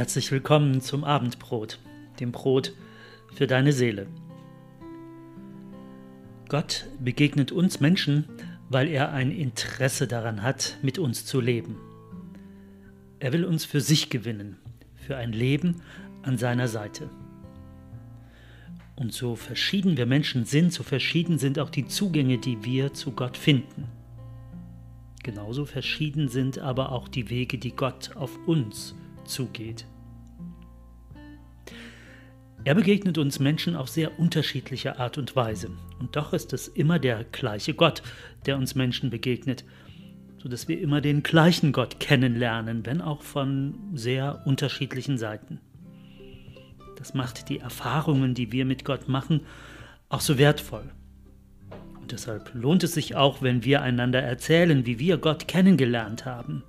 Herzlich willkommen zum Abendbrot, dem Brot für deine Seele. Gott begegnet uns Menschen, weil er ein Interesse daran hat, mit uns zu leben. Er will uns für sich gewinnen, für ein Leben an seiner Seite. Und so verschieden wir Menschen sind, so verschieden sind auch die Zugänge, die wir zu Gott finden. Genauso verschieden sind aber auch die Wege, die Gott auf uns zugeht. Er begegnet uns Menschen auf sehr unterschiedliche Art und Weise. Und doch ist es immer der gleiche Gott, der uns Menschen begegnet, sodass wir immer den gleichen Gott kennenlernen, wenn auch von sehr unterschiedlichen Seiten. Das macht die Erfahrungen, die wir mit Gott machen, auch so wertvoll. Und deshalb lohnt es sich auch, wenn wir einander erzählen, wie wir Gott kennengelernt haben.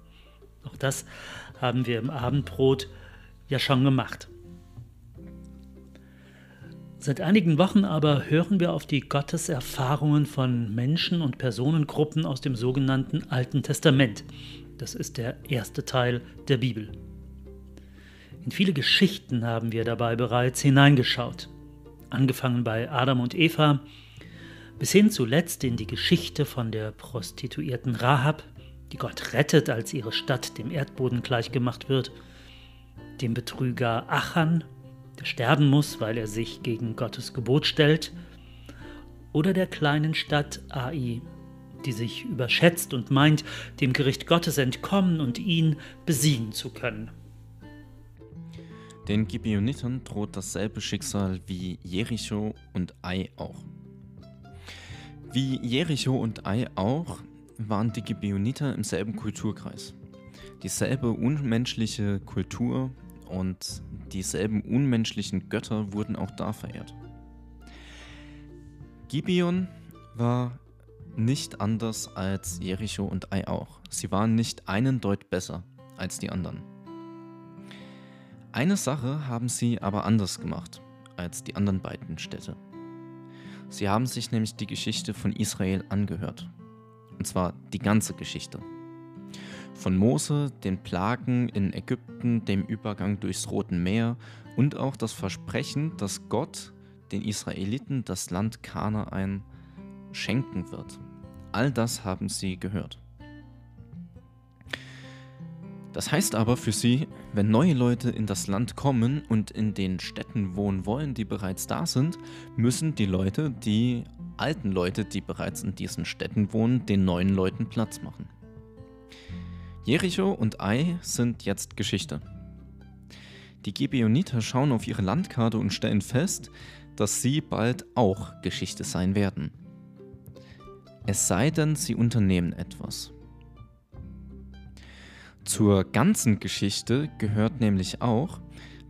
Auch das haben wir im Abendbrot ja schon gemacht. Seit einigen Wochen aber hören wir auf die Gotteserfahrungen von Menschen und Personengruppen aus dem sogenannten Alten Testament. Das ist der erste Teil der Bibel. In viele Geschichten haben wir dabei bereits hineingeschaut. Angefangen bei Adam und Eva, bis hin zuletzt in die Geschichte von der Prostituierten Rahab, die Gott rettet, als ihre Stadt dem Erdboden gleichgemacht wird, dem Betrüger Achan, der sterben muss, weil er sich gegen Gottes Gebot stellt, oder der kleinen Stadt Ai, die sich überschätzt und meint, dem Gericht Gottes entkommen und ihn besiegen zu können. Den Gibeonitern droht dasselbe Schicksal wie Jericho und Ai auch. Wie Jericho und Ai auch waren die Gibeoniter im selben Kulturkreis. Dieselbe unmenschliche Kultur und dieselben unmenschlichen Götter wurden auch da verehrt. Gibeon war nicht anders als Jericho und Ai auch. Sie waren nicht einen Deut besser als die anderen. Eine Sache haben sie aber anders gemacht als die anderen beiden Städte. Sie haben sich nämlich die Geschichte von Israel angehört. Und zwar die ganze Geschichte. Von Mose, den Plagen in Ägypten, dem Übergang durchs Rote Meer und auch das Versprechen, dass Gott den Israeliten das Land Kanaan schenken wird. All das haben sie gehört. Das heißt aber für sie, wenn neue Leute in das Land kommen und in den Städten wohnen wollen, die bereits da sind, müssen die Leute, die alten Leute, die bereits in diesen Städten wohnen, den neuen Leuten Platz machen. Jericho und Ai sind jetzt Geschichte. Die Gibeoniter schauen auf ihre Landkarte und stellen fest, dass sie bald auch Geschichte sein werden. Es sei denn, sie unternehmen etwas. Zur ganzen Geschichte gehört nämlich auch,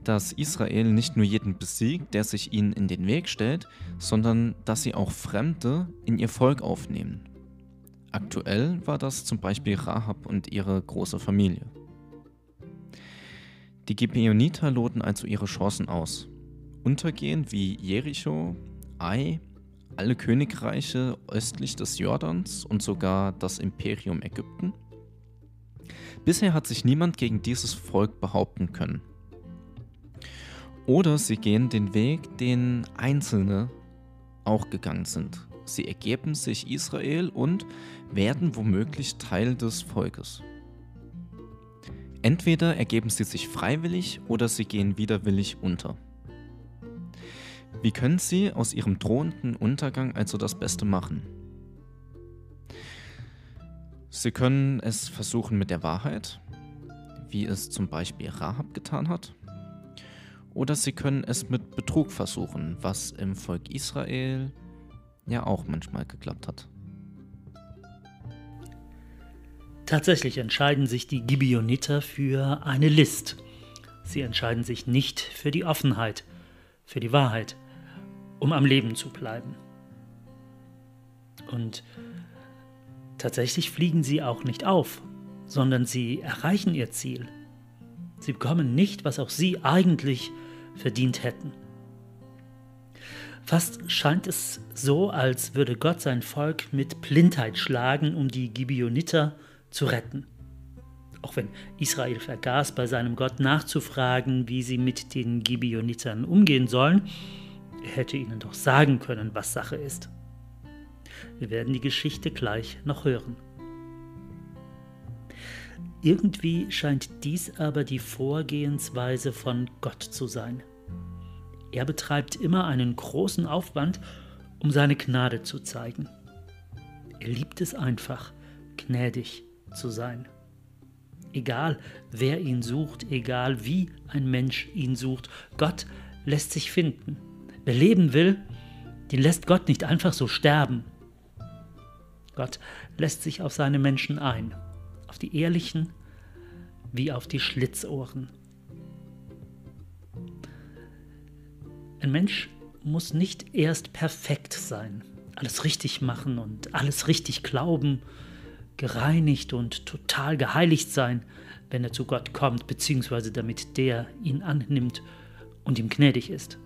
dass Israel nicht nur jeden besiegt, der sich ihnen in den Weg stellt, sondern dass sie auch Fremde in ihr Volk aufnehmen. Aktuell war das zum Beispiel Rahab und ihre große Familie. Die Gibeoniter loten also ihre Chancen aus. Untergehen wie Jericho, Ai, alle Königreiche östlich des Jordans und sogar das Imperium Ägypten – Bisher hat sich niemand gegen dieses Volk behaupten können. Oder sie gehen den Weg, den Einzelne auch gegangen sind. Sie ergeben sich Israel und werden womöglich Teil des Volkes. Entweder ergeben sie sich freiwillig oder sie gehen widerwillig unter. Wie können sie aus ihrem drohenden Untergang also das Beste machen? Sie können es versuchen mit der Wahrheit, wie es zum Beispiel Rahab getan hat. Oder sie können es mit Betrug versuchen, was im Volk Israel ja auch manchmal geklappt hat. Tatsächlich entscheiden sich die Gibeoniter für eine List. Sie entscheiden sich nicht für die Offenheit, für die Wahrheit, um am Leben zu bleiben. Und Tatsächlich fliegen sie auch nicht auf, sondern sie erreichen ihr Ziel. Sie bekommen nicht, was auch sie eigentlich verdient hätten. Fast scheint es so, als würde Gott sein Volk mit Blindheit schlagen, um die Gibeoniter zu retten. Auch wenn Israel vergaß, bei seinem Gott nachzufragen, wie sie mit den Gibeonitern umgehen sollen, er hätte ihnen doch sagen können, was Sache ist. Wir werden die Geschichte gleich noch hören. Irgendwie scheint dies aber die Vorgehensweise von Gott zu sein. Er betreibt immer einen großen Aufwand, um seine Gnade zu zeigen. Er liebt es einfach, gnädig zu sein. Egal, wer ihn sucht, egal wie ein Mensch ihn sucht, Gott lässt sich finden. Wer leben will, den lässt Gott nicht einfach so sterben. Gott lässt sich auf seine Menschen ein, auf die Ehrlichen wie auf die Schlitzohren. Ein Mensch muss nicht erst perfekt sein, alles richtig machen und alles richtig glauben, gereinigt und total geheiligt sein, wenn er zu Gott kommt, beziehungsweise damit der ihn annimmt und ihm gnädig ist.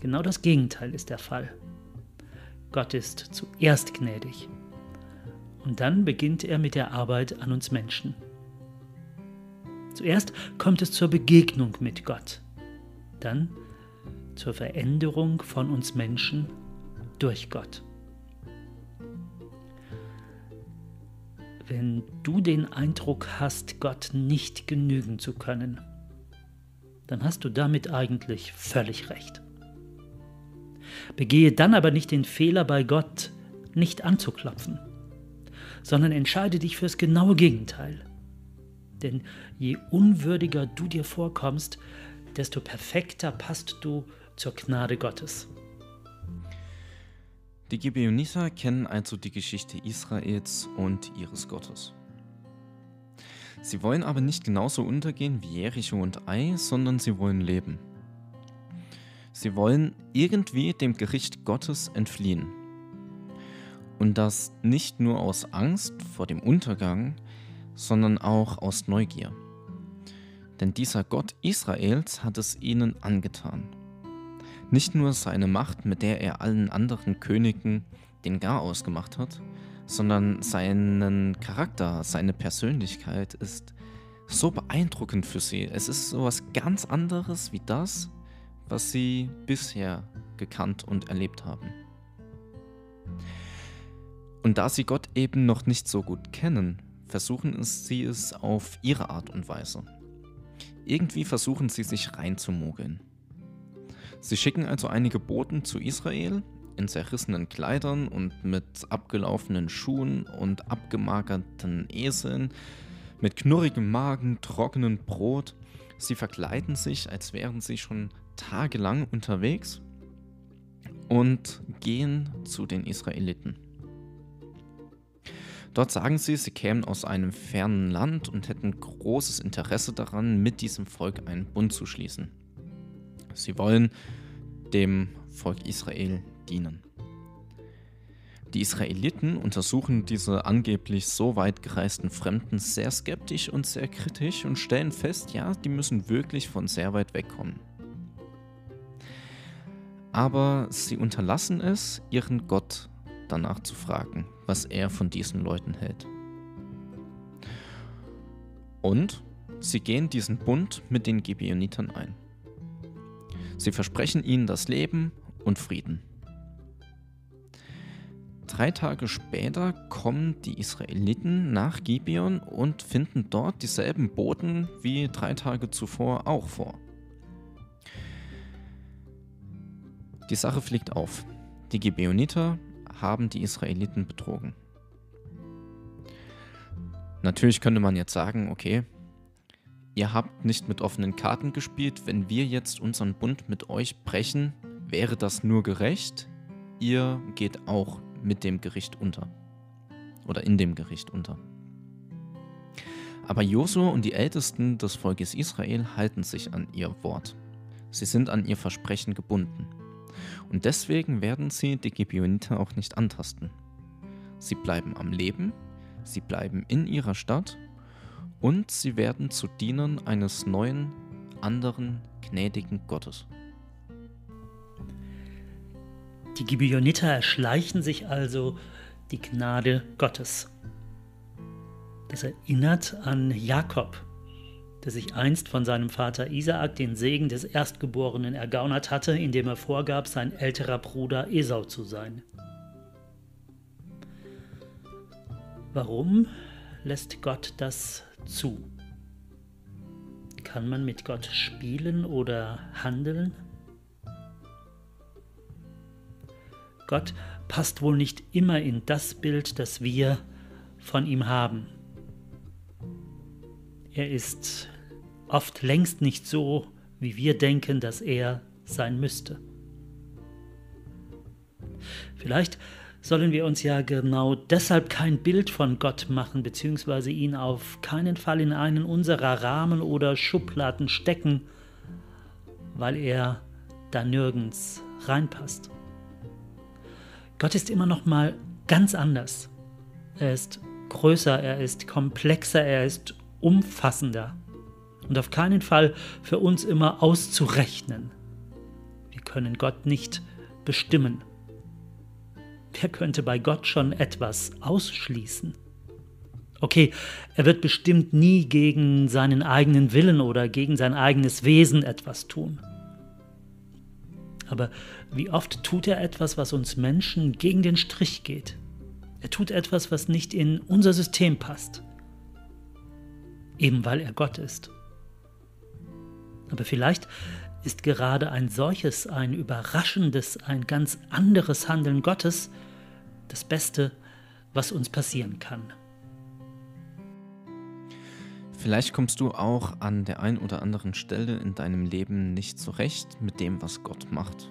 Genau das Gegenteil ist der Fall. Gott ist zuerst gnädig und dann beginnt er mit der Arbeit an uns Menschen. Zuerst kommt es zur Begegnung mit Gott, dann zur Veränderung von uns Menschen durch Gott. Wenn du den Eindruck hast, Gott nicht genügen zu können, dann hast du damit eigentlich völlig recht. Begehe dann aber nicht den Fehler bei Gott, nicht anzuklopfen, sondern entscheide dich fürs genaue Gegenteil. Denn je unwürdiger du dir vorkommst, desto perfekter passt du zur Gnade Gottes. Die Gibeoniter kennen also die Geschichte Israels und ihres Gottes. Sie wollen aber nicht genauso untergehen wie Jericho und Ai, sondern sie wollen leben. Sie wollen irgendwie dem Gericht Gottes entfliehen. Und das nicht nur aus Angst vor dem Untergang, sondern auch aus Neugier. Denn dieser Gott Israels hat es ihnen angetan. Nicht nur seine Macht, mit der er allen anderen Königen den Garaus gemacht hat, sondern seinen Charakter, seine Persönlichkeit ist so beeindruckend für sie. Es ist so was ganz anderes wie das, was sie bisher gekannt und erlebt haben. Und da sie Gott eben noch nicht so gut kennen, versuchen sie es auf ihre Art und Weise. Irgendwie versuchen sie sich reinzumogeln. Sie schicken also einige Boten zu Israel in zerrissenen Kleidern und mit abgelaufenen Schuhen und abgemagerten Eseln, mit knurrigem Magen, trockenem Brot. Sie verkleiden sich, als wären sie schon tagelang unterwegs und gehen zu den Israeliten. Dort sagen sie, sie kämen aus einem fernen Land und hätten großes Interesse daran, mit diesem Volk einen Bund zu schließen. Sie wollen dem Volk Israel dienen. Die Israeliten untersuchen diese angeblich so weit gereisten Fremden sehr skeptisch und sehr kritisch und stellen fest, ja, die müssen wirklich von sehr weit wegkommen. Aber sie unterlassen es, ihren Gott danach zu fragen, was er von diesen Leuten hält. Und sie gehen diesen Bund mit den Gibeonitern ein. Sie versprechen ihnen das Leben und Frieden. Drei Tage später kommen die Israeliten nach Gibeon und finden dort dieselben Boten wie drei Tage zuvor auch vor. Die Sache fliegt auf. Die Gibeoniter haben die Israeliten betrogen. Natürlich könnte man jetzt sagen, okay, ihr habt nicht mit offenen Karten gespielt, wenn wir jetzt unseren Bund mit euch brechen, wäre das nur gerecht, ihr geht auch mit dem Gericht unter. Oder in dem Gericht unter. Aber Josua und die Ältesten des Volkes Israel halten sich an ihr Wort. Sie sind an ihr Versprechen gebunden. Und deswegen werden sie die Gibeoniter auch nicht antasten. Sie bleiben am Leben, sie bleiben in ihrer Stadt und sie werden zu Dienern eines neuen, anderen, gnädigen Gottes. Die Gibeoniter erschleichen sich also die Gnade Gottes. Das erinnert an Jakob, der sich einst von seinem Vater Isaak den Segen des Erstgeborenen ergaunert hatte, indem er vorgab, sein älterer Bruder Esau zu sein. Warum lässt Gott das zu? Kann man mit Gott spielen oder handeln? Gott passt wohl nicht immer in das Bild, das wir von ihm haben. Er ist oft längst nicht so, wie wir denken, dass er sein müsste. Vielleicht sollen wir uns ja genau deshalb kein Bild von Gott machen, beziehungsweise ihn auf keinen Fall in einen unserer Rahmen oder Schubladen stecken, weil er da nirgends reinpasst. Gott ist immer noch mal ganz anders. Er ist größer, er ist komplexer, er ist umfassender und auf keinen Fall für uns immer auszurechnen. Wir können Gott nicht bestimmen. Wer könnte bei Gott schon etwas ausschließen? Okay, er wird bestimmt nie gegen seinen eigenen Willen oder gegen sein eigenes Wesen etwas tun. Aber wie oft tut er etwas, was uns Menschen gegen den Strich geht? Er tut etwas, was nicht in unser System passt. Eben weil er Gott ist. Aber vielleicht ist gerade ein solches, ein überraschendes, ein ganz anderes Handeln Gottes das Beste, was uns passieren kann. Vielleicht kommst du auch an der ein oder anderen Stelle in deinem Leben nicht zurecht mit dem, was Gott macht,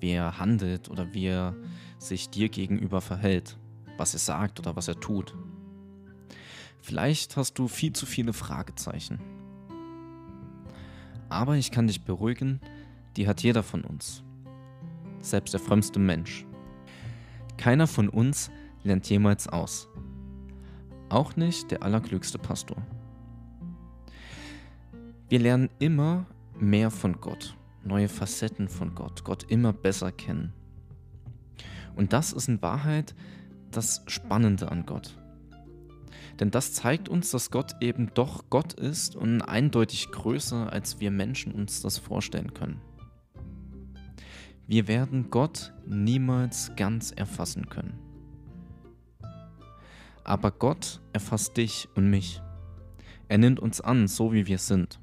wie er handelt oder wie er sich dir gegenüber verhält, was er sagt oder was er tut. Vielleicht hast du viel zu viele Fragezeichen aber ich kann dich beruhigen, die hat jeder von uns. Selbst der frömmste Mensch. Keiner von uns lernt jemals aus. Auch nicht der allerklügste Pastor. Wir lernen immer mehr von Gott, neue Facetten von Gott, Gott immer besser kennen. Und das ist in Wahrheit das Spannende an Gott. Denn das zeigt uns, dass Gott eben doch Gott ist und eindeutig größer, als wir Menschen uns das vorstellen können. Wir werden Gott niemals ganz erfassen können. Aber Gott erfasst dich und mich. Er nimmt uns an, so wie wir sind.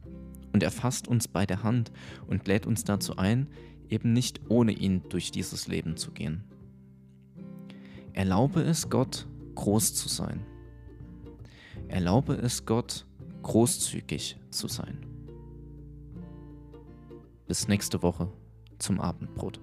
Und er fasst uns bei der Hand und lädt uns dazu ein, eben nicht ohne ihn durch dieses Leben zu gehen. Erlaube es Gott, groß zu sein. Erlaube es Gott, großzügig zu sein. Bis nächste Woche zum Abendbrot.